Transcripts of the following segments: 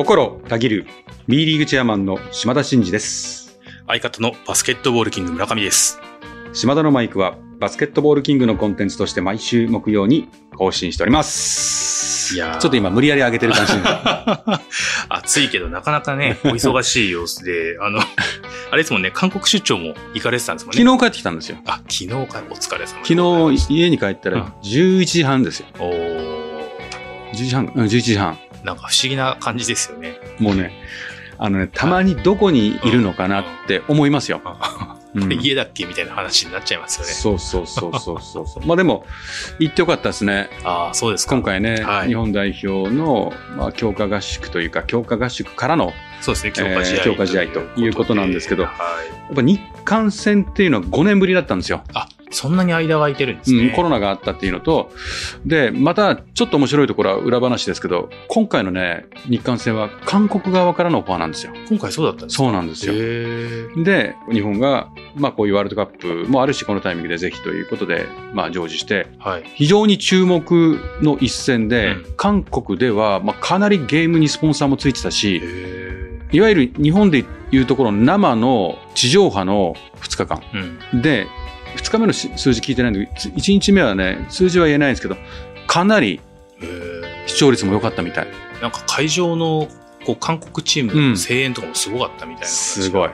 心たぎる B リーグチェアマンの島田真二です。相方のバスケットボールキング村上です。島田のマイクはバスケットボールキングのコンテンツとして毎週木曜に更新しております。いやーちょっと今無理やり上げてる感じ。暑いけどなかなかね、お忙しい様子で、あの、あれですもんね、韓国出張も行かれてたんですもんね。昨日帰ってきたんですよ。あ、昨日からお疲れ様で昨日家に帰ったうんら11時半ですよ。おー10時半、うん、11時半。なんか不思議な感じですよね。もうね、あのね、たまにどこにいるのかなって思いますよ。うんで家だっけみたいな話になっちゃいますよね。そうそうそうそうそうそう。まあでも、行ってよかったですね。ああ、そうですか。今回ね、はい日本代表の、まあ、強化合宿というか、強化合宿からの、そうですね、強化試合、えー強化試合ということなんですけどはい。やっぱ日韓戦っていうのは5年ぶりだったんですよ。あ、そんなに間が空いてるんですね。うん、コロナがあったっていうのと、で、またちょっと面白いところは裏話ですけど、今回のね、日韓戦は韓国側からのオファーなんですよ。今回そうだったんですか？そうなんですよ。で、日本が、まあこういうワールドカップもあるし、このタイミングでぜひということで、まあ常時して、はい。非常に注目の一戦で、うん韓国では、まあ、かなりゲームにスポンサーもついてたし、へいわゆる日本でいうところの生の地上波の2日間。で、2日目のし数字聞いてないんだけど、1日目はね、数字は言えないんですけど、かなり視聴率も良かったみたい。なんか会場のこう韓国チームうん。の声援とかもすごかったみたいな、すごい。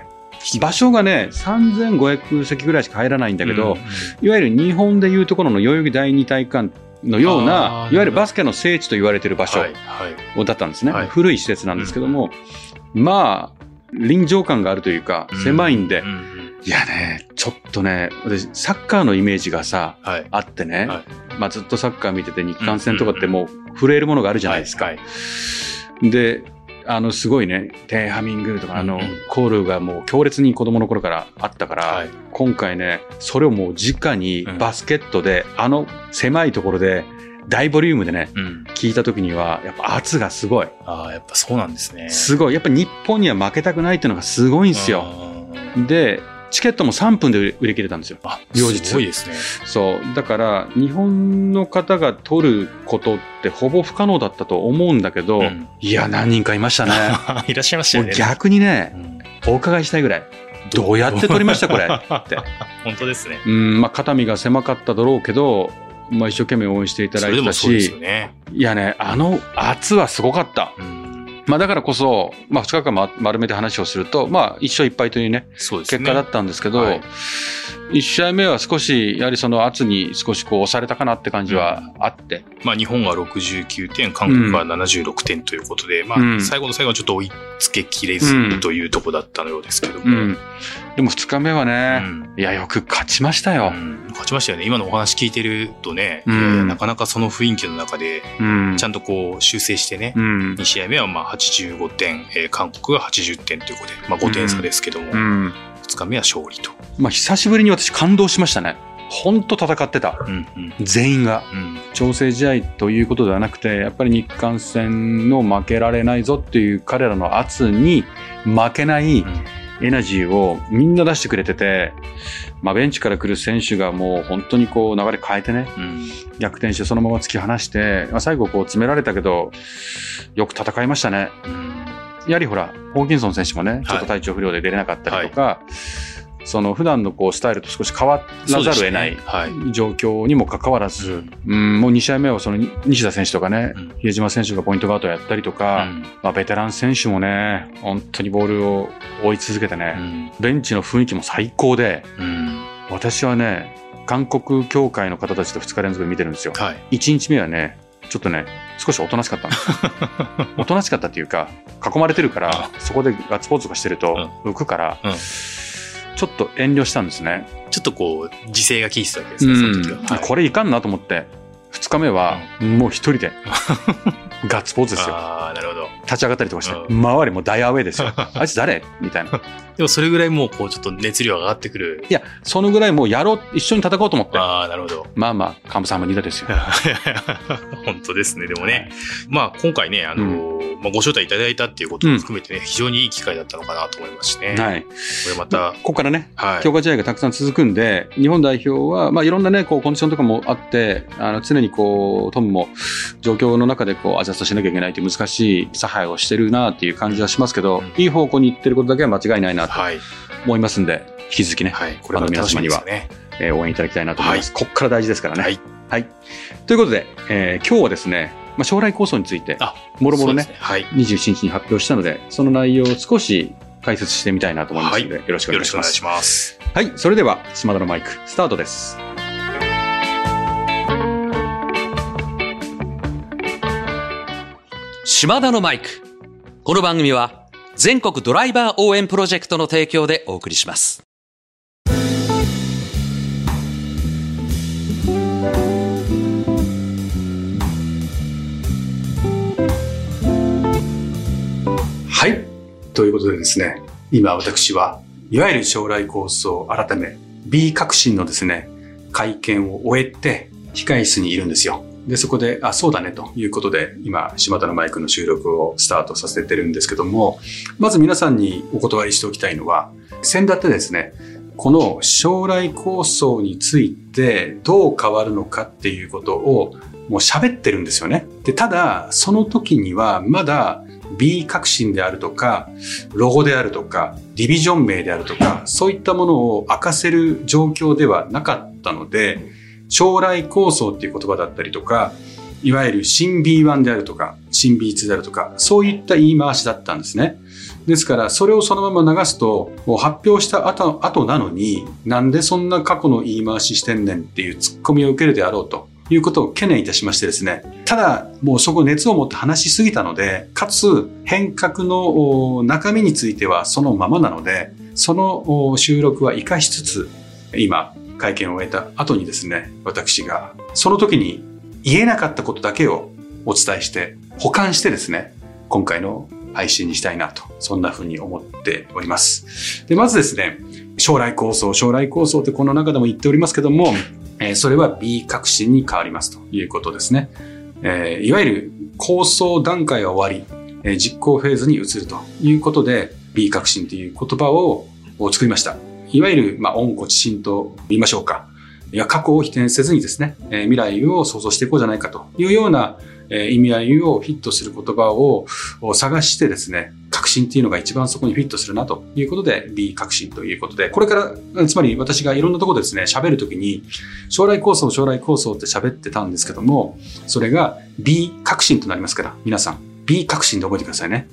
場所がね、3500席ぐらいしか入らないんだけど、うんいわゆる日本でいうところの代々木第二体育館のようないわゆるバスケの聖地と言われている場所はいはい。だったんですね。はい。古い施設なんですけども、まあ、臨場感があるというか、狭いんで、うんうんいやね、ちょっとね、私、サッカーのイメージがさ、はい。あってね、はい。まあずっとサッカー見てて日韓戦とかってもう震えるものがあるじゃないですか。はいで、あの、すごいね、テーハミングとか、あのうん。うん、コールがもう強烈に子供の頃からあったから、はい。今回ね、それをもう直にバスケットで、あの狭いところで、大ボリュームでね、うん、聞いた時には、やっぱ圧がすごい。ああやっぱそうなんですねすごい。やっぱ日本には負けたくないっていうのがすごいんですよ。うんで、チケットも3分で売り切れたんですよ。あ両日すごいですねそう。だから、日本の方が取ることってほぼ不可能だったと思うんだけど、うんいや、何人かいましたね。いらっしゃいましたよね逆にねう、んお伺いしたいぐらい。どうやって取りましたこれ？って。本当ですねうん、まあ、肩身が狭かっただろうけど、まあ、一生懸命応援していただいてたしよ、ね、いやね、あの圧はすごかった。うん、まあ、だからこそ、まあ、2日間ま丸めて話をすると、まあ、一勝一敗というね、そうですね。結果だったんですけど、はい1試合目は少し、やはりその圧に少しこう押されたかなって感じはあって、まあ、日本が69点、韓国が76点ということで、まうんあ、最後の最後はちょっと追いつけきれずうんというところだったのようですけども、うん。でも2日目はね、うんいや、よく勝ちましたよ。うん勝ちましたよね。今のお話聞いてるとね、なかなかその雰囲気の中で、うん。ちゃんとこう修正してね、うん。2試合目はまあ85点、えー韓国が80点ということで、まあ5点差ですけども、う2ん。日目は勝利と。まあ、久しぶりに私感動しましたね。ほんと戦ってた。うんうん全員が。うん調整試合ということではなくて、やっぱり日韓戦の負けられないぞっていう彼らの圧に負けないエナジーをみんな出してくれてて、まあ、ベンチから来る選手がもう本当にこう流れ変えてね、うん逆転してそのまま突き放して、まあ、最後こう詰められたけど、よく戦いましたね。うんやはりほら、ホーキンソン選手もね、ちょっと体調不良で出れなかったりとか、その普段のこうスタイルと少し変わらざるを得ない状況にもかかわらず、うん。うん、もう2試合目はその西田選手とかね、うん。比江島選手がポイントガードをやったりとか、うん。まあ、ベテラン選手もね、本当にボールを追い続けてうね、ん。ベンチの雰囲気も最高で、うん。私はね、韓国協会の方たちと2日連続で見てるんですよ。はい。1日目はね、ちょっとね、少しおとなしかったんですよおとなしかったっていうか、囲まれてるから、そこでガッツポーズとかしてると浮くから、うん。ちょっと遠慮したんですね。ちょっとこう、自制が効いてたわけですね、その時は。はい。これいかんなと思って、2日目はもう一人で ガッツポーズですよ。ああ、なるほど。立ち上がったりとかして、う周りも大アウェイですよ。あいつ誰？みたいな。でもそれぐらいもう、こう、ちょっと熱量が上がってくる。いや、そのぐらいもうやろう、一緒に戦おうと思って。ああ、なるほど。まあまあ、カムサハムニダですよ。本当ですね。でもね、まあ今回ね、あのーまあ、ご招待いただいたっていうことも含めてね、非常にいい機会だったのかなと思いますしね。はい。これまた、ここからね、はい。強化試合がたくさん続くんで、日本代表は、まあ、いろんなね、こう、コンディションとかもあって、あの、常にこう、トムも状況の中でこう、アジャストしなきゃいけないという難しい差配をしてるなっていう感じはしますけど、うんいい方向に行ってることだけは間違いないなとはい。思いますんで、引き続きね、はい。これまた楽しみですよね。えー応援いただきたいなと思います。こっから大事ですからね。はい。はい。ということで、えー今日はですね、まあ、将来構想について、あもろもろねそうですはい。27日に発表したので、その内容を少し解説してみたいなと思いますので、よろしくお願いしますよろしくお願いし。ます。はい、それでは、島田のマイク、スタートです。島田のマイク。この番組は全国ドライバー応援プロジェクトの提供でお送りします。はい。ということでですね、今私は、いわゆる将来構想改め、B 革新のですね、会見を終えて、控室にいるんですよ。で、そこで、あ、そうだね、ということで、今、島田のマイクの収録をスタートさせてるんですけども、まず皆さんにお断りしておきたいのは、先だってですね、この将来構想についてどう変わるのかっていうことをもう喋ってるんですよね。で、ただ、その時にはまだ B 革新であるとか、ロゴであるとか、ディビジョン名であるとか、そういったものを明かせる状況ではなかったので、将来構想っていう言葉だったりとか、いわゆる新 B1 であるとか、新 B2 であるとか、そういった言い回しだったんですね。ですから、それをそのまま流すと、発表した後後なのに、なんでそんな過去の言い回ししてんねんっていうツッコミを受けるであろうということを懸念いたしましてですね。ただ、もうそこ熱を持って話しすぎたので、かつ変革の中身についてはそのままなので、その収録は活かしつつ、今、会見を終えた後にですね、私が、その時に言えなかったことだけをお伝えして、保管してですね、今回の配信にしたいなと、そんな風に思っております。で、まずですね、将来構想、将来構想ってこの中でも言っておりますけども、えそれは B 革新に変わりますということですね。えいわゆる構想段階が終わり、え実行フェーズに移るということで、B 革新という言葉を作りました。いわゆる、まあ、温故知新と言いましょうか。いや、過去を否定せずにですね、え未来を想像していこうじゃないかというような、え意味合いをフィットする言葉をを探してですね、革新っていうのが一番そこにフィットするなということで、B 革新ということで、これから、つまり私がいろんなところでですね、喋るときに、将来構想、将来構想って喋ってたんですけども、それが B 革新となりますから、皆さん、B 革新で覚えてくださいね。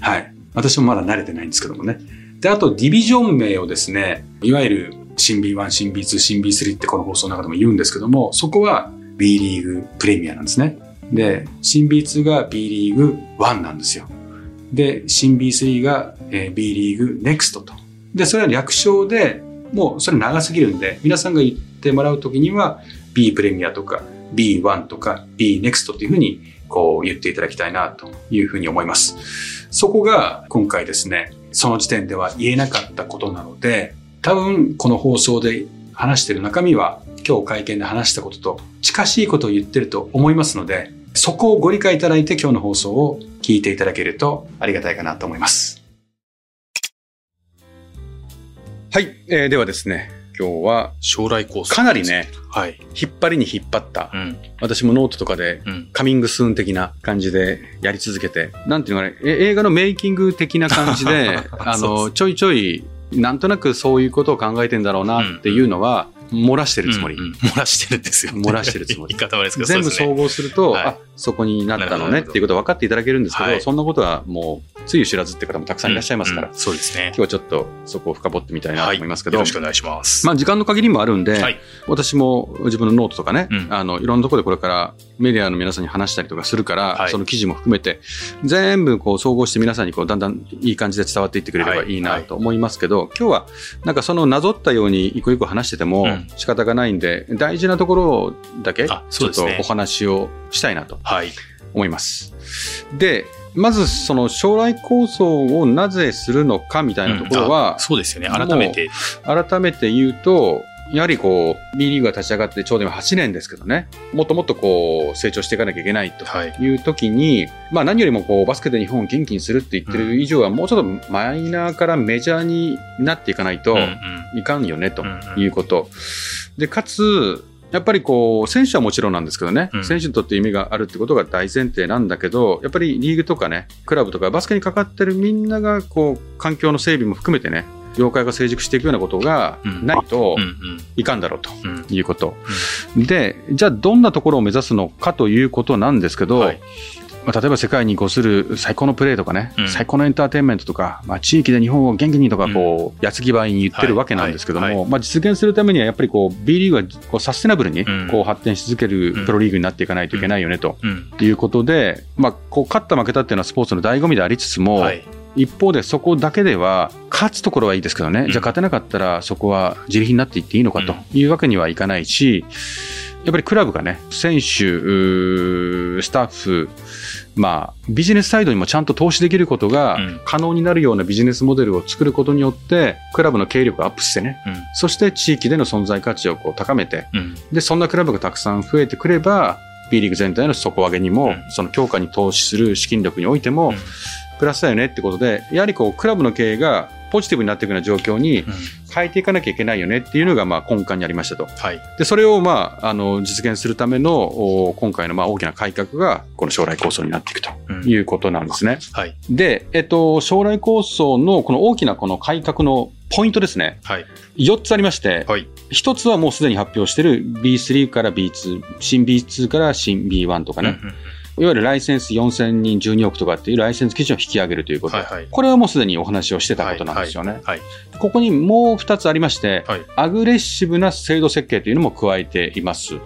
はい。私もまだ慣れてないんですけどもね。で、あと、ディビジョン名をですね、いわゆる新 B1、新 B2、新 B3 ってこの放送の中でも言うんですけども、そこは B リーグプレミアなんですね。で、新 B2 が B リーグ1なんですよ。で、新 B3 が B リーグ NEXT と。で、それは略称で、もうそれ長すぎるんで、皆さんが言ってもらうときには B プレミアとか B1 とか B NEXT っていうふうにこう言っていただきたいなというふうに思います。そこが今回ですね、その時点では言えなかったことなので、多分この放送で話している中身は今日会見で話したことと近しいことを言ってると思いますので、そこをご理解いただいて今日の放送を聞いていただけるとありがたいかなと思います。はい、えーではですね、今日は将来構想。かなりね、はい。引っ張りに引っ張ったう、ん。私もノートとかでうん。 coming soon 的な感じでやり続けて、なんていうのかね、え映画のメイキング的な感じで、あの、ちょいちょい、なんとなくそういうことを考えてんだろうなっていうのは、漏らしてるつもり。うんうん漏らしてるんですよ。漏らしてるつもり言い方悪いですけど、全部。総合すると、はいあ、そこになったのねっていうことは分かっていただけるんですけど、はいそんなことはもう、つゆ知らずって方もたくさんいらっしゃいますから、うんうんそうですね今。日はちょっとそこを深掘ってみたいなと思いますけど、よろしくお願いします。まあ時間の限りもあるんで、はい。私も自分のノートとかね、うんあの、いろんなところでこれからメディアの皆さんに話したりとかするから、はいその記事も含めて、全部こう総合して皆さんにこうだんだんいい感じで伝わっていってくれればいいなと思いますけど、今日はなんかそのなぞったように一個一個話しててもうん仕方がないんで、大事なところだけちあょっとお話をしたいなとはい。思います。で、まずその将来構想をなぜするのかみたいなところはうんあ、そうですよね。改めて。改めて言うと、やはりこう、B リーグが立ち上がってちょうど今8年ですけどね、もっともっとこう、成長していかなきゃいけないとはい。いう時に、まあ何よりもこう、バスケで日本を元気にするって言ってる以上は、もうちょっとマイナーからメジャーになっていかないといかんよね、ということ。で、かつ、やっぱりこう、選手はもちろんなんですけどね、うん。選手にとって意味があるってことが大前提なんだけど、やっぱりリーグとかね、クラブとかバスケにかかってるみんなが、こう、環境の整備も含めてね、業界が成熟していくようなことがうん。ないとうんうん。いかんだろうとうん。いうこと。で、じゃあどんなところを目指すのかということなんですけど、はい。まあ、例えば世界にこうする最高のプレーとかね、うん。最高のエンターテインメントとか、まあ、地域で日本を元気にとかこう、矢継ぎ早に言ってるわけなんですけども、はい。はい。まあ、実現するためにはやっぱりこう B リーグがこうサステナブルにうん。こう発展し続けるプロリーグになっていかないといけないよねとうん。いうことで、まあ、こう勝った負けたっていうのはスポーツの醍醐味でありつつも、はい。一方でそこだけでは勝つところはいいですけどね、うん。じゃあ勝てなかったらそこは自利品になっていっていいのかというわけにはいかないし、やっぱりクラブがね、選手、スタッフ、まあ、ビジネスサイドにもちゃんと投資できることがうん。可能になるようなビジネスモデルを作ることによって、クラブの経営力をアップしてね、そして地域での存在価値をこう高めて、うんうんで、そんなクラブがたくさん増えてくれば、B リーグ全体の底上げにも、うんその強化に投資する資金力においても、うんプラスだよねってことで、やはりこう、クラブの経営がポジティブになっていくような状況にうん変えていかなきゃいけないよねっていうのが、まあ、根幹にありましたと。はい。で、それを、まあ、あの、実現するための、お今回の、まあ、大きな改革が、この将来構想になっていくとうんいうことなんですね。はい。で、えっと、将来構想のこの大きなこの改革のポイントですね。はい。4つありまして、はい。一つはもうすでに発表している B3 から B2、新 B2 から新 B1 とかね、うんうんいわゆるライセンス4000人12億とかっていうライセンス基準を引き上げるということ。はいはいこれはもうすでにお話をしてたことなんですよね。はい。ここにもう2つありまして、はいアグレッシブな制度設計というのも加えています。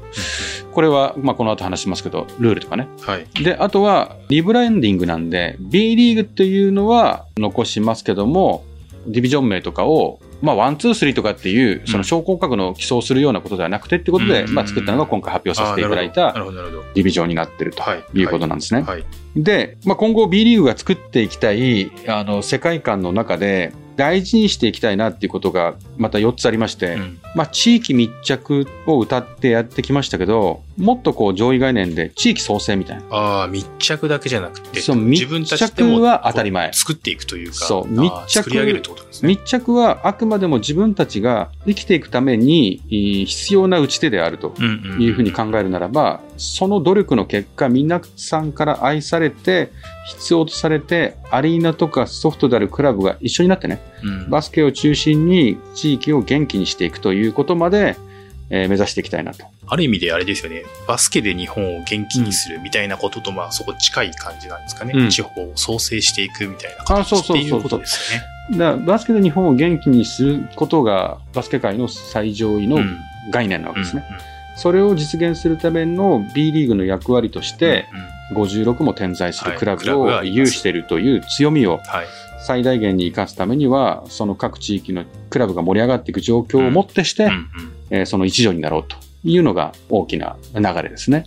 これは、まあ、この後話しますけど、ルールとかね。はい。で、あとは、リブランディングなんで、B リーグっていうのは残しますけども、ディビジョン名とかを、まあ、ワン、ツー、スリーとかっていう、その昇降格の競争するようなことではなくてってことで、うんまあ、作ったのが今回発表させていただいた。ディビジョンになってるとはいいうことなんですね。はい。で、まあ、今後 B リーグが作っていきたい、あの、世界観の中で、大事にしていきたいなっていうことが、また4つありまして、うんまあ、地域密着を謳ってやってきましたけど、もっとこう上位概念で地域創生みたいな。ああ、密着だけじゃなくて、そう自分たちは当たり前作っていくというか、そう密着上げるってことですね。密着はあくまでも自分たちが生きていくためにえー必要な打ち手であるというふうに考えるならば、その努力の結果、皆さんから愛されて、必要とされて、アリーナとかソフトであるクラブが一緒になってね、うんバスケを中心に地域を元気にしていくということまで、えー目指していきたいなと。ある意味であれですよね、バスケで日本を元気にするみたいなことと、まあそこ近い感じなんですかね。うん地方を創生していくみたいな形っていうことですよね。だバスケで日本を元気にすることが、バスケ界の最上位のうん概念なわけですね。うんうんそれを実現するための B リーグの役割として、56も点在するクラブブを有しているという強みをはい。最大限に生かすためには、その各地域のクラブが盛り上がっていく状況をもってして、うんうんえーその一助になろうというのが大きな流れですね。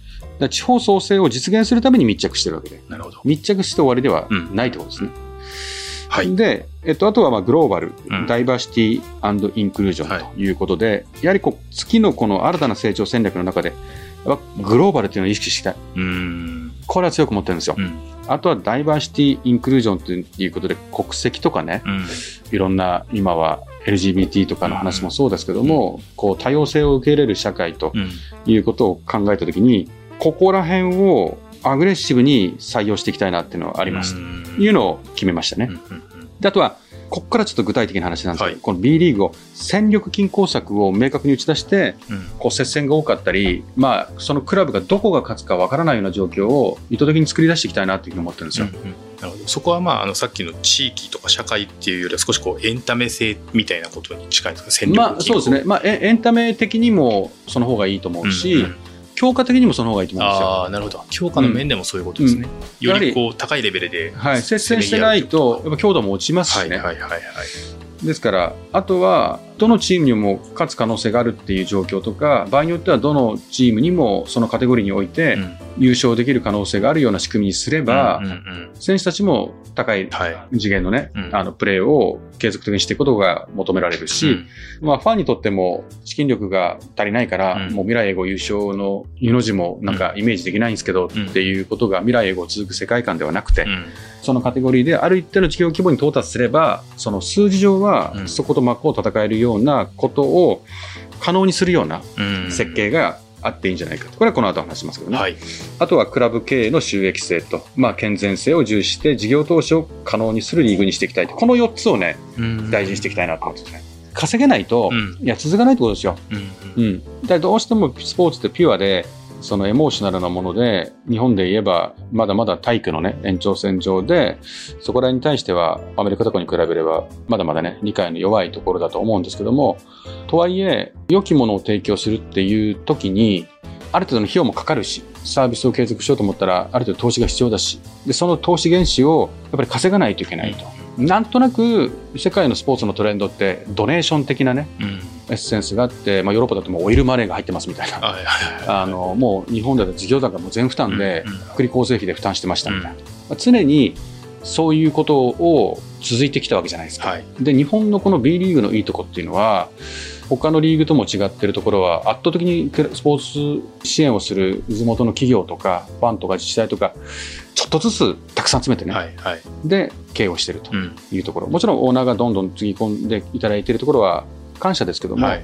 地方創生を実現するために密着してるわけで、なるほど。密着して終わりではないということですね。はい。で、えっと、あとはまあグローバル、うんダイバーシティインクルージョンということで、やはりこう月のこの新たな成長戦略の中で、やっぱグローバルというのを意識したい。うーん。これは強く持ってるんですよ。うん。あとはダイバーシティインクルージョンということで、国籍とかね、うん。いろんな今は LGBT とかの話もそうですけども、こう多様性を受け入れる社会とうん。いうことを考えたときに、ここら辺をアグレッシブに採用していきたいなっていうのはああります。いうのを決めましたね。うんうんであとは、ここからちょっと具体的な話なんですけど、はい。この B リーグを戦力均衡策を明確に打ち出して、うん。こう接戦が多かったり、まあ、そのクラブがどこが勝つかわからないような状況を意図的に作り出していきたいなというふうに思ってるんですよ。うんうん。なるほど。そこはまああのさっきの地域とか社会っていうよりは少しこうエンタメ性みたいなことに近いんですか？戦力まあ、そうですね。まあ、エエンタメ的にもその方がいいと思うし、うんうん強化的にもその方がいいと思うんですよ。ああなるほど。強化の面でもそういうことですね、うん。よりこう高いレベルではい、接戦してないと、やっぱ強度も落ちますしね。はいはいはいはい。ですから、あとは、どのチームにも勝つ可能性があるっていう状況とか、場合によってはどのチームにもそのカテゴリーにおいてうん。優勝できる可能性があるような仕組みにすれば、選手たちも高いはい。次元のね、うん。あのプレーを継続的にしていくことが求められるし、まあ、ファンにとっても資金力が足りないから、うん。もう未来永劫優勝の湯の字もなんかイメージできないんですけど、うんっていうことが未来永劫続く世界観ではなくて、そのカテゴリーである一定の事業規模に到達すれば、その数字上はうん。そこと真っ向を戦えるようなことを可能にするようなうん設計があっていいんじゃないかと。これはこの後話しますけどね。はい。あとはクラブ経営の収益性と、まあ、健全性を重視して事業投資を可能にするリーグにしていきたいと。この4つをね、大事にしていきたいなと思っててね。稼げないと、うんいや、続かないってことですよ。うんうん。だどうしてもスポーツってピュアで、そのエモーショナルなもので、日本で言えば、まだまだ体育のね、延長線上で、そこらに対しては、アメリカとかに比べれば、まだまだね、理解の弱いところだと思うんですけども、とはいえ、良きものを提供するっていう時に、ある程度の費用もかかるし、サービスを継続しようと思ったら、ある程度投資が必要だし、で、その投資原資をやっぱり稼がないといけないと。なんとなく、世界のスポーツのトレンドって、ドネーション的なね、うんエッセンスがあって、まあ、ヨーロッパだともうオイルマネーが入ってますみたいな。あのもう日本では事業団がもう全負担でうんうん、福利厚生費で負担してましたみたいな、まあ常にそういうことを続いてきたわけじゃないですか。はい。で、日本のこの B リーグのいいとこっていうのは、他のリーグとも違ってるところは、圧倒的にスポーツ支援をする地元の企業とか、ファンとか自治体とか、ちょっとずつたくさん集めてね、はいはい。で、経営をしてるとうんいうところ。もちろんオーナーがどんどんつぎ込んでいただいているところは感謝ですけども、はい。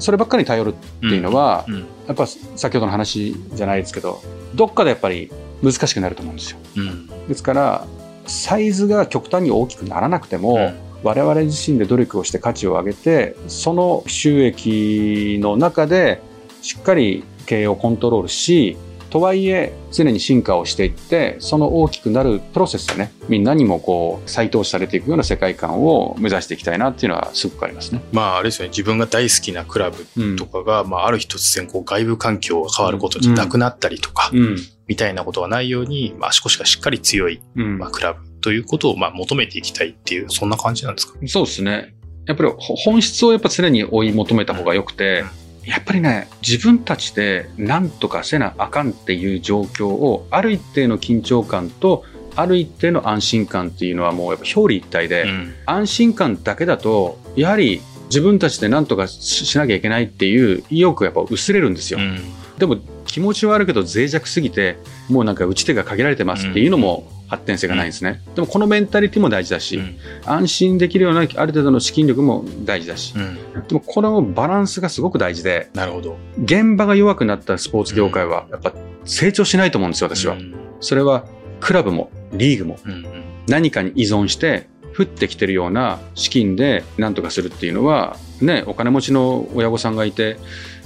そればっかりに頼るっていうのは、うんやっぱ先ほどの話じゃないですけど、どっかでやっぱり難しくなると思うんですよ。うんですから、サイズが極端に大きくならなくても、うん我々自身で努力をして価値を上げて、その収益の中でしっかり経営をコントロールし、とはいえ常に進化をしていって、その大きくなるプロセスでね、みんなにもこう再投資されていくような世界観を目指していきたいなっていうのはすごくありますね。まああれですよね、自分が大好きなクラブうんとかが、まあある日突然こう外部環境が変わることでなくなったりとか、うん。みたいなことがないように、まあ足腰がしっかり強い、うんまあクラブということをまあ求めていきたいっていう、そんな感じなんですか？そうですね。やっぱりほ本質をやっぱ常に追い求めた方が良くて、やっぱりね、自分たちで何とかせなあかんっていう状況を、ある一定の緊張感と、ある一定の安心感っていうのはもうやっぱ表裏一体で、うん。安心感だけだと、やはり自分たちで何とかししなきゃいけないっていう意欲がやっぱ薄れるんですよ。うん。でも気持ちはあるけど脆弱すぎて、もうなんか打ち手が限られてますっていうのも発展性がないんですね。でもこのメンタリティも大事だし、うん。安心できるようなある程度の資金力も大事だし、うん。でもこのバランスがすごく大事で、なるほど。現場が弱くなったスポーツ業界はやっぱ成長しないと思うんですよ、私は。う。ん。それはクラブもリーグも。うんうん。何かに依存して降ってきてるような資金で何とかするっていうのは、ね、お金持ちの親御さんがいて、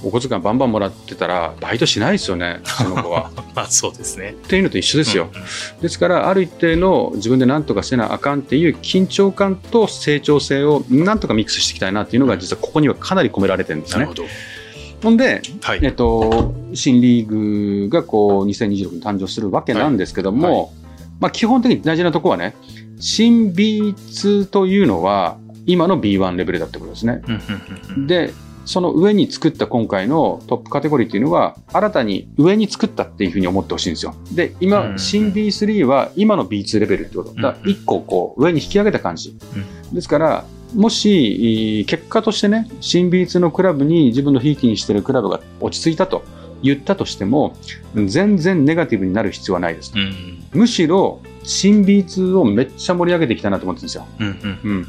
お小遣いバンバンもらってたら、バイトしないですよね、その子は。まあそうですね。っていうのと一緒ですよ。うんうんですから、ある一定の自分で何とかせなあかんっていう緊張感と成長性を何とかミックスしていきたいなっていうのが、実はここにはかなり込められてるんですねなるほ。んで、はい。えっと、新リーグがこう2026に誕生するわけなんですけども、はいまあ基本的に大事なところはね、新 B2 というのは今の B1 レベルだってことですね。で、その上に作った今回のトップカテゴリーというのは、新たに上に作ったっていうふうに思ってほしいんですよ。で、う今、ん新 B3 は今の B2 レベルってこと。だからうん一個こう上に引き上げた感じ。ですから、もし、結果としてね、新 B2 のクラブに自分のひいきにしてるクラブが落ち着いたと言ったとしても、全然ネガティブになる必要はないです。うんむしろ、新 B2 をめっちゃ盛り上げていきたいなと思ってるんですよ。うんうん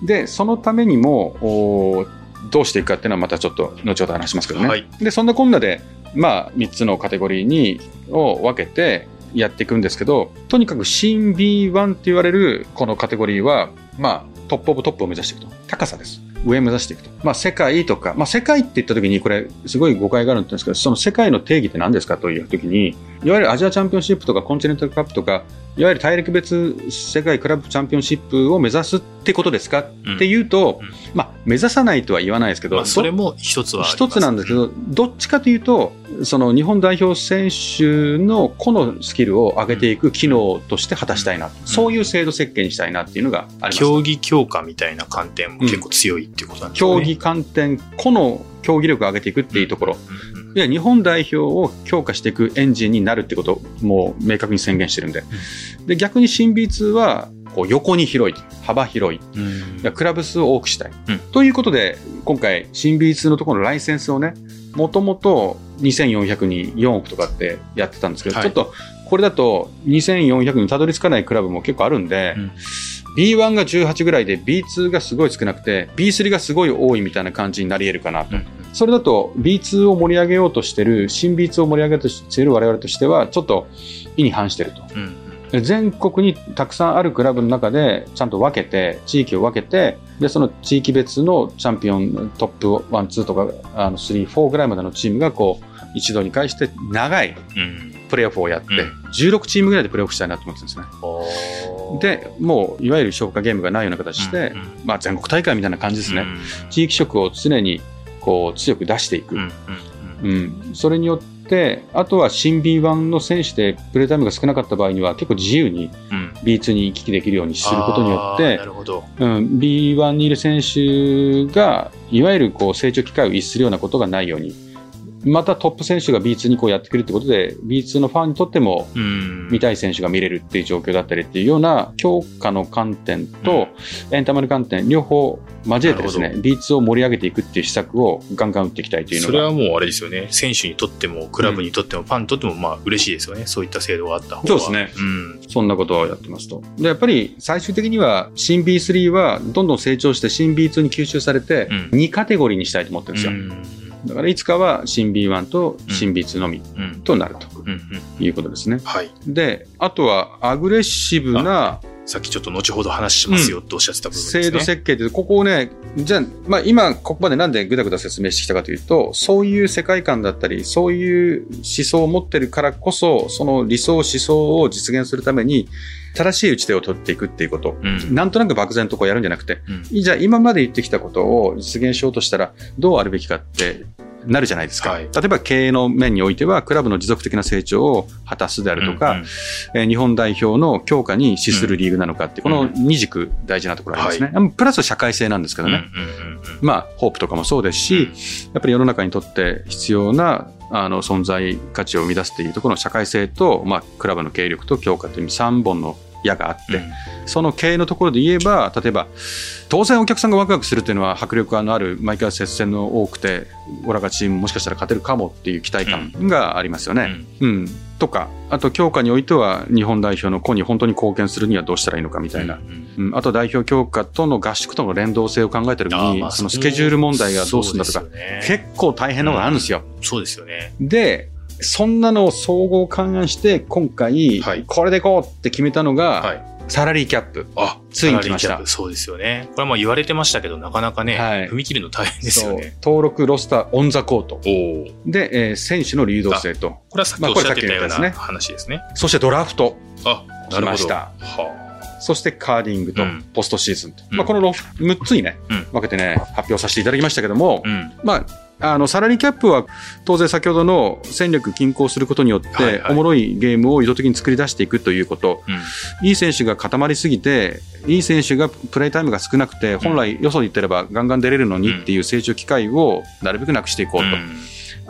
うん。で、そのためにも、おどうしていくかっていうのはまたちょっと後ほど話しますけどね。はいで、そんなこんなで、まあ、3つのカテゴリーに、を分けてやっていくんですけど、とにかく新 B1 って言われるこのカテゴリーは、まあ、 top of top を目指していくと。高さです。上目指していくと。まあ、世界とか、まあ、世界って言った時に、これ、すごい誤解があるんですけど、その世界の定義って何ですかという時に、いわゆるアジアチャンピオンシップとかコンチネンタルカップとか、いわゆる大陸別世界クラブチャンピオンシップを目指すってことですか、うん。っていうと、うん。まあ、目指さないとは言わないですけど、まあ、それも一つは一つなんですけど、どっちかというと、その日本代表選手の個のスキルを上げていく機能として果たしたいな、そういう制度設計にしたいなっていうのがあります。競技強化みたいな観点も結構強いっていうことなんですかね。競技観点、個の競技力を上げていくっていうところ、うん。うんいや日本代表を強化していくエンジンになるってことをもう明確に宣言してるんで、で逆に新 B2 はこう横に広い、幅広い、うん。クラブ数を多くしたい、うん。ということで、今回、新 B2 のところのライセンスをね、もともと2400に4億とかってやってたんですけど、はい。ちょっとこれだと2400にたどり着かないクラブも結構あるんで、うん B1 が18ぐらいで B2 がすごい少なくて B3 がすごい多いみたいな感じになり得るかなと。うんそれだと B2 を盛り上げようとしてる、新 B2 を盛り上げようとしている我々としては、ちょっと意に反してると。うん全国にたくさんあるクラブの中でちゃんと分けて地域を分けてでその地域別のチャンピオントップ1、2とかあの3、4ぐらいまでのチームがこう一度に返して長いうんプレーオフをやって、うん。16チームぐらいでプレーオフしたいなと思ってるんですね。でもういわゆる消化ゲームがないような形で、まあ、全国大会みたいな感じですね、うん地域色を常にこう強く出していく、うんうんうん、それによって、あとは新 B1 の選手でプレータイムが少なかった場合には、結構自由にうん。B2 に行き来できるようにすることによってな、るほど。うん、B1 にいる選手が、いわゆるこう成長機会を逸するようなことがないように、またトップ選手が B2 にこうやってくるってことで、B2 のファンにとっても、うん見たい選手が見れるっていう状況だったりっていうような強化の観点とエンタメの観点両方交えてですねな B2 を盛り上げていくっていう施策をガンガン打っていきたいというのがそれはもうあれですよね。選手にとっても、クラブにとっても、ファンにとっても、まあ嬉しいですよね。そういった制度があった方が。そうですねうん。そんなことをやってますと。で、やっぱり最終的には新 B3 はどんどん成長して新 B2 に吸収されてうん2カテゴリーにしたいと思ってるんですよ。だからいつかは新 B1 と新 B2 のみ。となると。いうことですね。はい。で、あとはアグレッシブなさっきちょっと後ほど話しますよっておっしゃってた部分ですね。制度設計って、ここをね、じゃあ、まあ今、ここまでなんでぐだぐだ説明してきたかというと、そういう世界観だったり、そういう思想を持ってるからこそ、その理想、思想を実現するために、正しい打ち手を取っていくっていうこと。うん。なんとなく漠然とこうやるんじゃなくて、うんじゃあ今まで言ってきたことを実現しようとしたら、どうあるべきかって、なるじゃないですか、はい。例えば経営の面においては、クラブの持続的な成長を果たすであるとか、うんうん。えー日本代表の強化に資するリーグなのかって、この二軸大事なところありますね。プラス社会性なんですけどね。まあ、ホープとかもそうですし、やっぱり世の中にとって必要なあの存在価値を生み出すっていうところの社会性と、まあ、クラブの経営力と強化という3本の矢があって、うんその経営のところで言えば、例えば、当然お客さんがワクワクするっていうのは迫力のある、毎回接戦の多くて、オラがチームもしかしたら勝てるかもっていう期待感がありますよね。うん。とか、あと強化においては、日本代表の子に本当に貢献するにはどうしたらいいのかみたいな。うんうん、あと代表強化との合宿との連動性を考えたときに、そのスケジュール問題がどうするんだとか、ね結構大変なのがあるんですよ。そうですよね。で、そんなのを総合勘案して、今回、はいこれでいこうって決めたのが、はい。サラリーキャップ。あ、ついに来ましたそうですよね。これはまあ言われてましたけど、なかなかね、はい踏み切るの大変ですよね。登録ロスター on the court。で、えー選手の流動性と、これはさっきまあおっしゃってたようなね話ですね。そしてドラフト、あ。来ましたはそしてカーディングとうんポストシーズンと。うんまあ、この6つにね、うん分けてね、発表させていただきましたけども、あ。うん。まあ、あの、サラリーキャップは、当然先ほどの戦力均衡することによって、はいはいおもろいゲームを意図的に作り出していくということ、うん。いい選手が固まりすぎて、いい選手がプレイタイムが少なくて、本来よそに行ってればガンガン出れるのにっていう成長機会をなるべくなくしていこうと。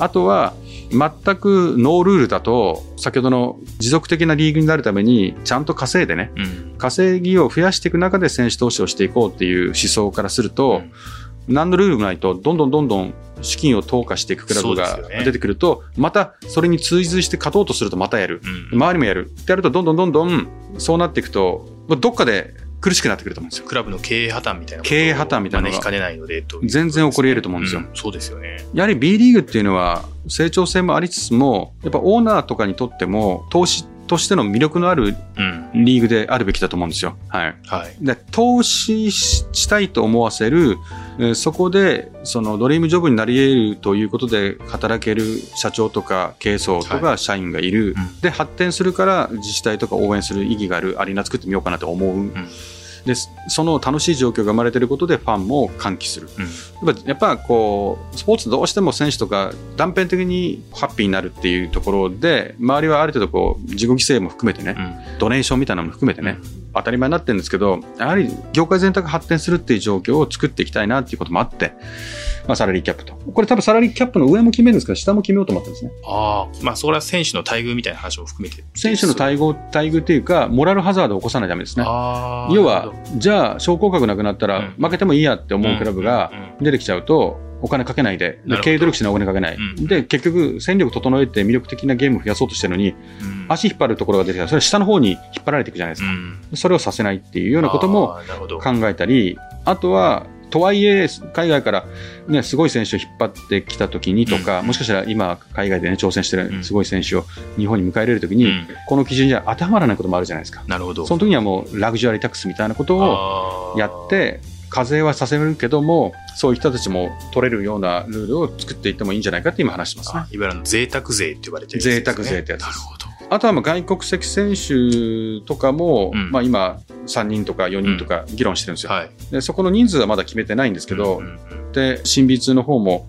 あとは、全くノールールだと、先ほどの持続的なリーグになるために、ちゃんと稼いでね、うん。うん。稼ぎを増やしていく中で選手投資をしていこうっていう思想からすると、何のルールもないと、どんどんどんどん資金を投下していくクラブが出てくると、またそれに追随して勝とうとするとまたやる。うん。周りもやる。ってやると、どんどんどんどんそうなっていくと、どっかで苦しくなってくると思うんですよ。クラブの経営破綻みたいな経営破綻みたいなのが全然起こり得ると思うんですよんそうですよね。やはり B リーグっていうのは成長性もありつつも、やっぱオーナーとかにとっても投資としての魅力のあるうん。リーグであるべきだと思うんですよ。はい。はい。で投資ししたいと思わせる、えーそこでそのドリームジョブになり得るということで働ける社長とか経営層とか社員がいる、うん。で発展するから自治体とか応援する意義があるアリーナ作ってみようかなと思う、でその楽しい状況が生まれていることでファンも歓喜する。うん。やっぱやっぱこうスポーツどうしても選手とか断片的にハッピーになるっていうところで周りはある程度こう自己犠牲も含めてね、うん。ドネーションみたいなのも含めてね、当たり前になってるんですけど、やはり業界全体が発展するっていう状況を作っていきたいなっていうこともあって、まあ、サラリーキャップと。これ多分サラリーキャップの上も決めるんですけど、下も決めようと思ってるんですね。ああ、まあそこら選手の待遇みたいな話も含めて。選手の待遇待遇っていうか、モラルハザードを起こさないためですね。ああ。要は、じゃあ、昇降格なくなったらうん負けてもいいやって思うクラブが出てきちゃうと、お金かけないで、で経営努力しないお金かけない、うんで、結局、戦力整えて魅力的なゲームを増やそうとしてるのに、うん足引っ張るところが出てきたら、それ下の方に引っ張られていくじゃないですか。うんそれをさせないっていうようなことも。考えたり、あとは、とはいえ、海外から、ね、すごい選手を引っ張ってきたときにとか、うんもしかしたら今、海外で、ね、挑戦してうんるすごい選手を日本に迎え入れるときに、うんこの基準じゃ当てはまらないこともあるじゃないですか。なるほど。その時にはもう、ラグジュアリータックスみたいなことをやって、課税はさせるけども、そういう人たちも取れるようなルールを作っていってもいいんじゃないかって今話してますねあ。いわゆる贅沢税って呼ばれてるね贅沢税ってやつですなるほど。あとはまあ外国籍選手とかも、うんまあ今、3人とか4人とか議論してるんですよ。はい。でそこの人数はまだ決めてないんですけど、うんうんで、新 B2 の方も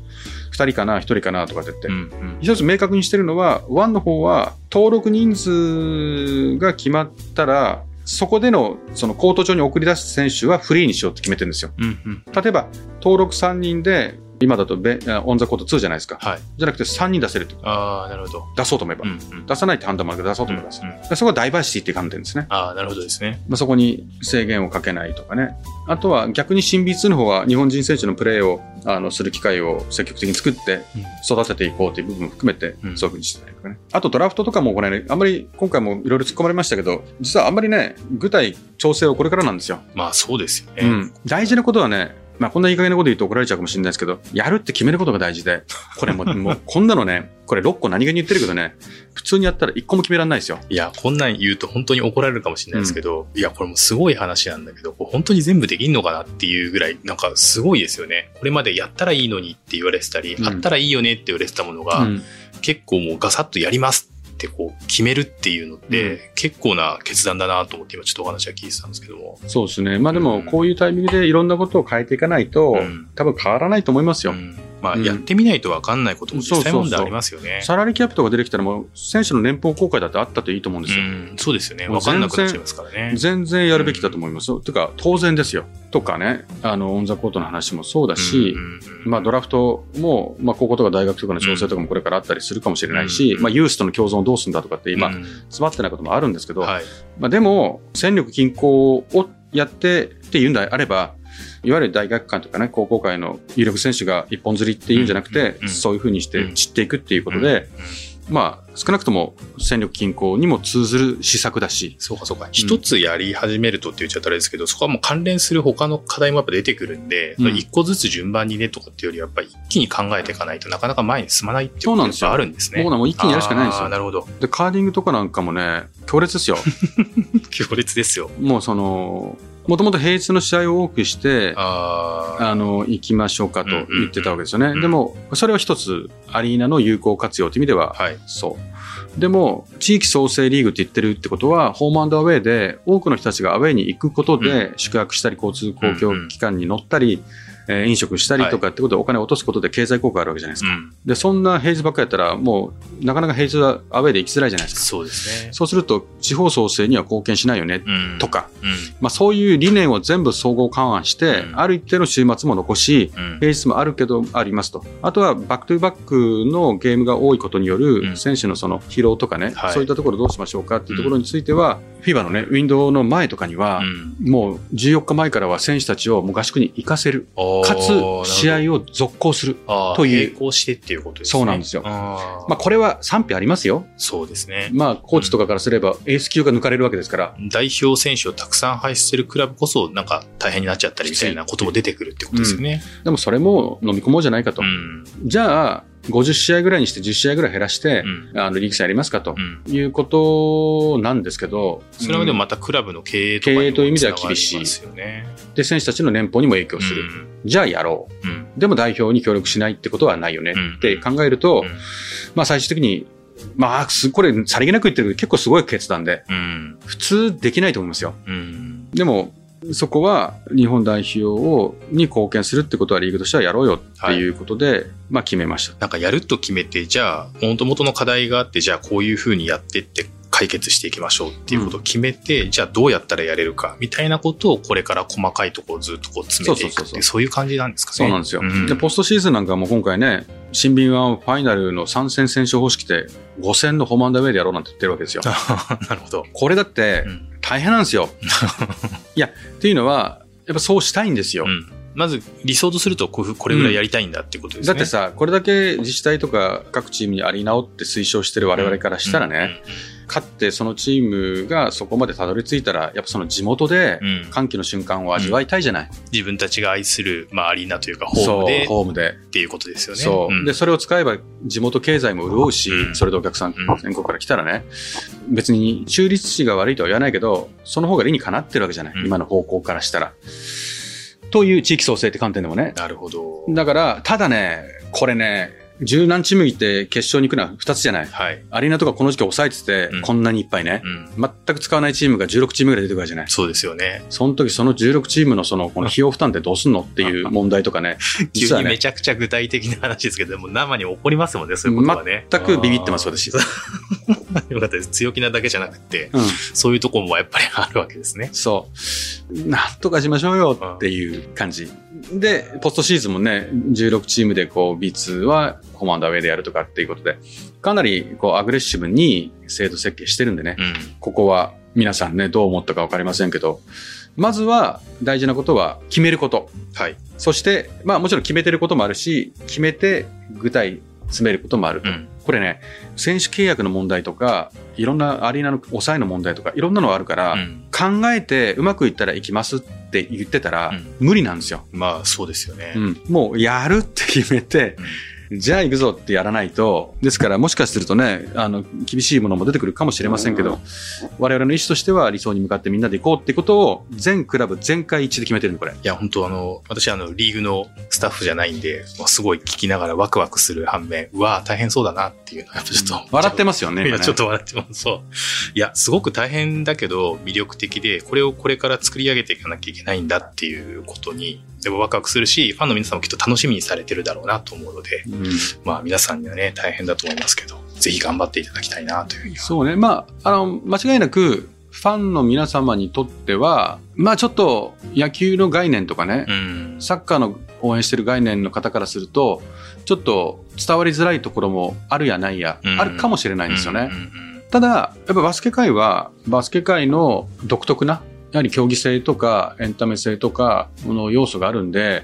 2人かな、1人かなとかって言って、うんうん一つ明確にしてるのは、1の方は登録人数が決まったら、そこでのそのコート上に送り出す選手はフリーにしようって決めてるんですよ。うんうん例えば、登録3人で、今だとベあオンザコート2じゃないですか。はい。じゃなくて3人出せるってああ、なるほど。出そうと思えば。うんうん出さないって判断もあるけど、出そうと思えば。うんうんでそこはダイバーシティって観点ですね。ああ、なるほどですね。まあ、そこに制限をかけないとかね。あとは逆に新 B2 の方は日本人選手のプレーをあのする機会を積極的に作って育てていこうという部分も含めてうんそういうふうにしてたりとかね。あとドラフトとかもこれね、あんまり今回もいろいろ突っ込まれましたけど、実はあんまりね、具体調整をこれからなんですよ。まあそうですよね。うん。大事なことはね、まあこんないい加減なこと言うと怒られちゃうかもしれないですけど、やるって決めることが大事で、これもう、もうこんなのね、これ6個何気に言ってるけどね、普通にやったら1個も決められないですよ。いや、こんなん言うと本当に怒られるかもしれないですけど、いや、これもすごい話なんだけど、本当に全部できんのかなっていうぐらい、なんかすごいですよね。これまでやったらいいのにって言われてたり、うんあったらいいよねって言われてたものが、うん結構もうガサッとやりますってこう決めるっていうのって、うん結構な決断だなと思って今ちょっとお話は聞いてたんですけども。そうですね。まあでうんもこういうタイミングでいろんなことを変えていかないと、うん多分変わらないと思いますよ。うんまあ、うんやってみないと分かんないことも実際そうそうそう問題ありますよね。サラリーキャップとか出てきたらもう選手の年俸公開だってあったっていいと思うんですよ。うん、そうですよね。分かんなくなっちゃいますからね。全然やるべきだと思いますよ。てか当然ですよ。とかね、あの、オンザコートの話もそうだし、うんうんうんまあドラフトも、まあ高校とか大学とかの調整とかもこれからあったりするかもしれないし、うんまあユースとの共存をどうするんだとかって今、うん詰まってないこともあるんですけど、はい。まあでも、戦力均衡をやってっていうんであれば、いわゆる大学間とかね、高校界の有力選手が一本釣りっていうんじゃなくて、うんうんそういうふうにして散っていくっていうことで、うんうんまあ、少なくとも戦力均衡にも通ずる施策だし、そうかそうか。一つやり始めるとって言っちゃったらですけど、そこはもう関連する他の課題もやっぱ出てくるんで、うん一個ずつ順番にねとかっていうよりはやっぱり一気に考えていかないとなかなか前に進まないっていうことがそうなんですよあるんですね。もう一気にやるしかないんですよなるほど。で、カーディングとかなんかもね、強烈ですよ。強烈ですよ。もうその、もともと平日の試合を多くして、あの、行きましょうかと言ってたわけですよね。うんでも、それは一つ、アリーナの有効活用という意味では、はい。そう。でも、地域創生リーグって言ってるってことは、ホームアンドアウェイで、多くの人たちがアウェイに行くことで、宿泊したり、交通公共機関に乗ったり、えー飲食したりとかってことでお金を落とすことで経済効果があるわけじゃないですか。うん。で、そんな平日ばっかりやったら、もう、なかなか平日はアウェイで行きづらいじゃないですか。そうですね。そうすると、地方創生には貢献しないよね、うん。とか、うん。まあそういう理念を全部総合勘案して、うんある一定の週末も残し、うん。平日もあるけどありますと。あとはバックトゥバックのゲームが多いことにようんる選手のその疲労とかね、はいそういったところどうしましょうかっていうところについては、FIBA のね、ウィンドウの前とかにはう、ん。もう14日前からは選手たちをもう合宿に行かせる。かつ、試合を続行する。合という並行してっていうことですね。そうなんですよまあこれは賛否ありますよ。そうですね。まあコーチとかからすればエース級が抜かれるわけですから。代表選手をたくさん輩出してるクラブこそ、なんか大変になっちゃったりみたいなことも出てくるってことですよね。でもそれも飲み込もうじゃないかと。うん。じゃあ、50試合ぐらいにして10試合ぐらい減らしてう、ん。あの、リーグ戦やりますかとうん。いうことなんですけど、それはでもまたクラブの経営と経営という意味では厳しい。で、選手たちの年俸にも影響する。じゃあやろう。うん。うん。でも代表に協力しないってことはないよねって考えると、まあ最終的に、まあ、すこれ、さりげなく言ってるけど、結構すごい決断で、うん。普通できないと思いますよ。うん。でも、そこは日本代表をに貢献するってことはリーグとしてはやろうよっていうことで、まあ決めました。なんかやると決めて、じゃあ、元々の課題があって、じゃあこういう風にやってって解決していきましょうっていうことを決めて、じゃあどうやったらやれるかみたいなことをこれから細かいところをずっとこう詰めていくっていう、そういう感じなんですかね。そうなんですよ。うんで、ポストシーズンなんかも今回ね、新民湾ファイナルの3戦選手方式で5戦のホームアンダーウェイでやろうなんて言ってるわけですよ。なるほど。これだってうん大変なんですよ。いや、っていうのは、やっぱそうしたいんですよ。うんまず理想とするとこれぐらいやりたいんだってことですね。だってさ、これだけ自治体とか各チームにあり直って推奨してる我々からしたらね、勝ってそのチームがそこまでたどり着いたら、やっぱその地元でうんうんうん歓喜の瞬間を味わいたいじゃない。自分たちが愛する、まあ、アリーナというかホームで、ホームで。っていうことですよね。そう、んで、それを使えば地元経済も潤うし、うんそれでお客さんうん全国から来たらね、別に中立地が悪いとは言わないけど、その方が理にかなってるわけじゃない。うん今の方向からしたら。という地域創生って観点でもね。なるほど。だから、ただね、これね、十何チームいて決勝に行くのは2つじゃない。はい。アリーナとかこの時期抑えてて、うんこんなにいっぱいねう。ん。全く使わないチームが16チームぐらい出てくるじゃない。そうですよね。その時その16チームのその、この費用負担ってどうすんのっていう問題とか ね。急にめちゃくちゃ具体的な話ですけど、でも生に起こりますもんね、そういうことはね。全くビビってます、私。よかったです。強気なだけじゃなくて、うん。そういうところもやっぱりあるわけですね。そう。なんとかしましょうよっていう感じ。で、ポストシーズンもね、16チームでこう、B2 はコマンダーウェイでやるとかっていうことで、かなりこう、アグレッシブに制度設計してるんでね、うん。ここは皆さんね、どう思ったかわかりませんけど、まずは大事なことは決めること。はい。そして、まあもちろん決めてることもあるし、決めて具体詰めることもあると。うん。これね、選手契約の問題とか、いろんなアリーナの抑えの問題とか、いろんなのがあるから、うん。考えてうまくいったら行きますって言ってたら、うん無理なんですよ。まあ、そうですよね。うん、もうやるって決めて、じゃあ行くぞってやらないと、ですからもしかするとね、あの、厳しいものも出てくるかもしれませんけど、我々の意思としては理想に向かってみんなで行こうってことを、全クラブ全会一致で決めてるの、これ。いや、本当あの、私あの、リーグのスタッフじゃないんで、まあすごい聞きながらワクワクする反面、うわぁ、大変そうだなっていうのは、やっぱちょっと。笑ってますよね、いや、ちょっと笑ってます。そう。いや、すごく大変だけど、魅力的で、これをこれから作り上げていかなきゃいけないんだっていうことに、でもワクワクするし、ファンの皆さんもきっと楽しみにされてるだろうなと思うので、うんまあ皆さんにはね、大変だと思いますけど、ぜひ頑張っていただきたいなというふうには。そうね。まあ、あの、間違いなく、ファンの皆様にとっては、まあちょっと野球の概念とかね、うん。サッカーの応援してる概念の方からすると、ちょっと伝わりづらいところもあるやないや、うんあるかもしれないんですよね。ただ、やっぱバスケ界は、バスケ界の独特な、やはり競技性とかエンタメ性とか、この要素があるんで、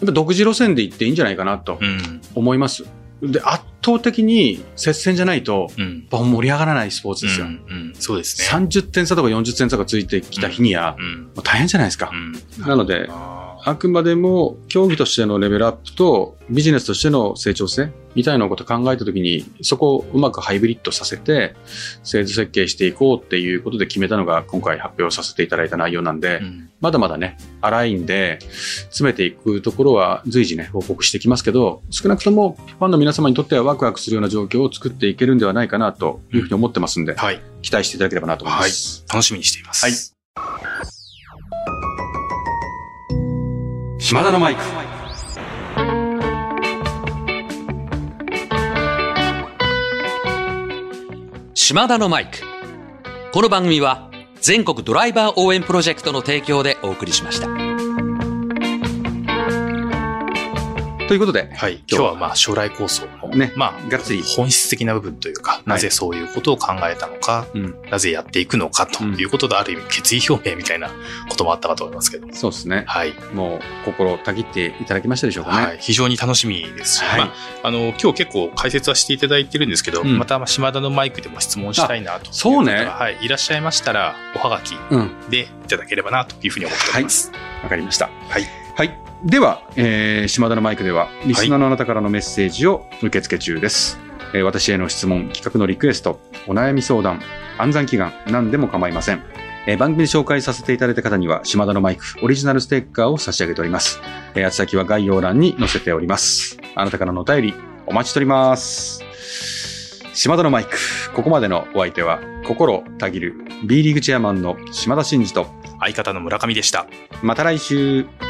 やっぱ独自路線で行っていいんじゃないかなとうん。思います。で、圧倒的に接戦じゃないと、うん。盛り上がらないスポーツですよ。うんうんそうですね。30点差とか40点差がついてきた日には、うん。大変じゃないですかう。ん。なので、ああくまでも競技としてのレベルアップとビジネスとしての成長性みたいなことを考えたときに、そこをうまくハイブリッドさせて、制度設計していこうっていうことで決めたのが今回発表させていただいた内容なんで、ーうんまだまだね、荒いんで、詰めていくところは随時ね、報告していきますけど、少なくともファンの皆様にとってはワクワクするような状況を作っていけるんではないかなというふうに思ってますんで、はい。期待していただければなと思います。楽しみにしています。はい島田のマイク。島田のマイク。この番組は全国ドライバー応援プロジェクトの提供でお送りしました。ということで、はい。今日はまあ将来構想の、ねまあ、がっつり本質的な部分というか、なぜそういうことを考えたのか、うんなぜやっていくのかということで、ある意味決意表明みたいなこともあったかと思いますけど。そうですね。はい。もう心たぎっていただきましたでしょうかね。はい。非常に楽しみですし、はいまあ、あの、今日結構解説はしていただいてるんですけど、うんまたまあ島田のマイクでも質問したいなとそうねはい。いらっしゃいましたら、おはがきうん。でいただければなというふうに思っております。わかりました。はいはい。では、えー、島田のマイクでは、リスナーのあなたからのメッセージを受付中です。えー私への質問、企画のリクエスト、お悩み相談、暗算祈願、何でも構いません。えー番組で紹介させていただいた方には、島田のマイク、オリジナルステッカーを差し上げております。えー、宛先は概要欄に載せております。あなたからのお便り、お待ちしております。島田のマイク、ここまでのお相手は、心たぎる、B リーグチェアマンの島田真二と、相方の村上でした。また来週。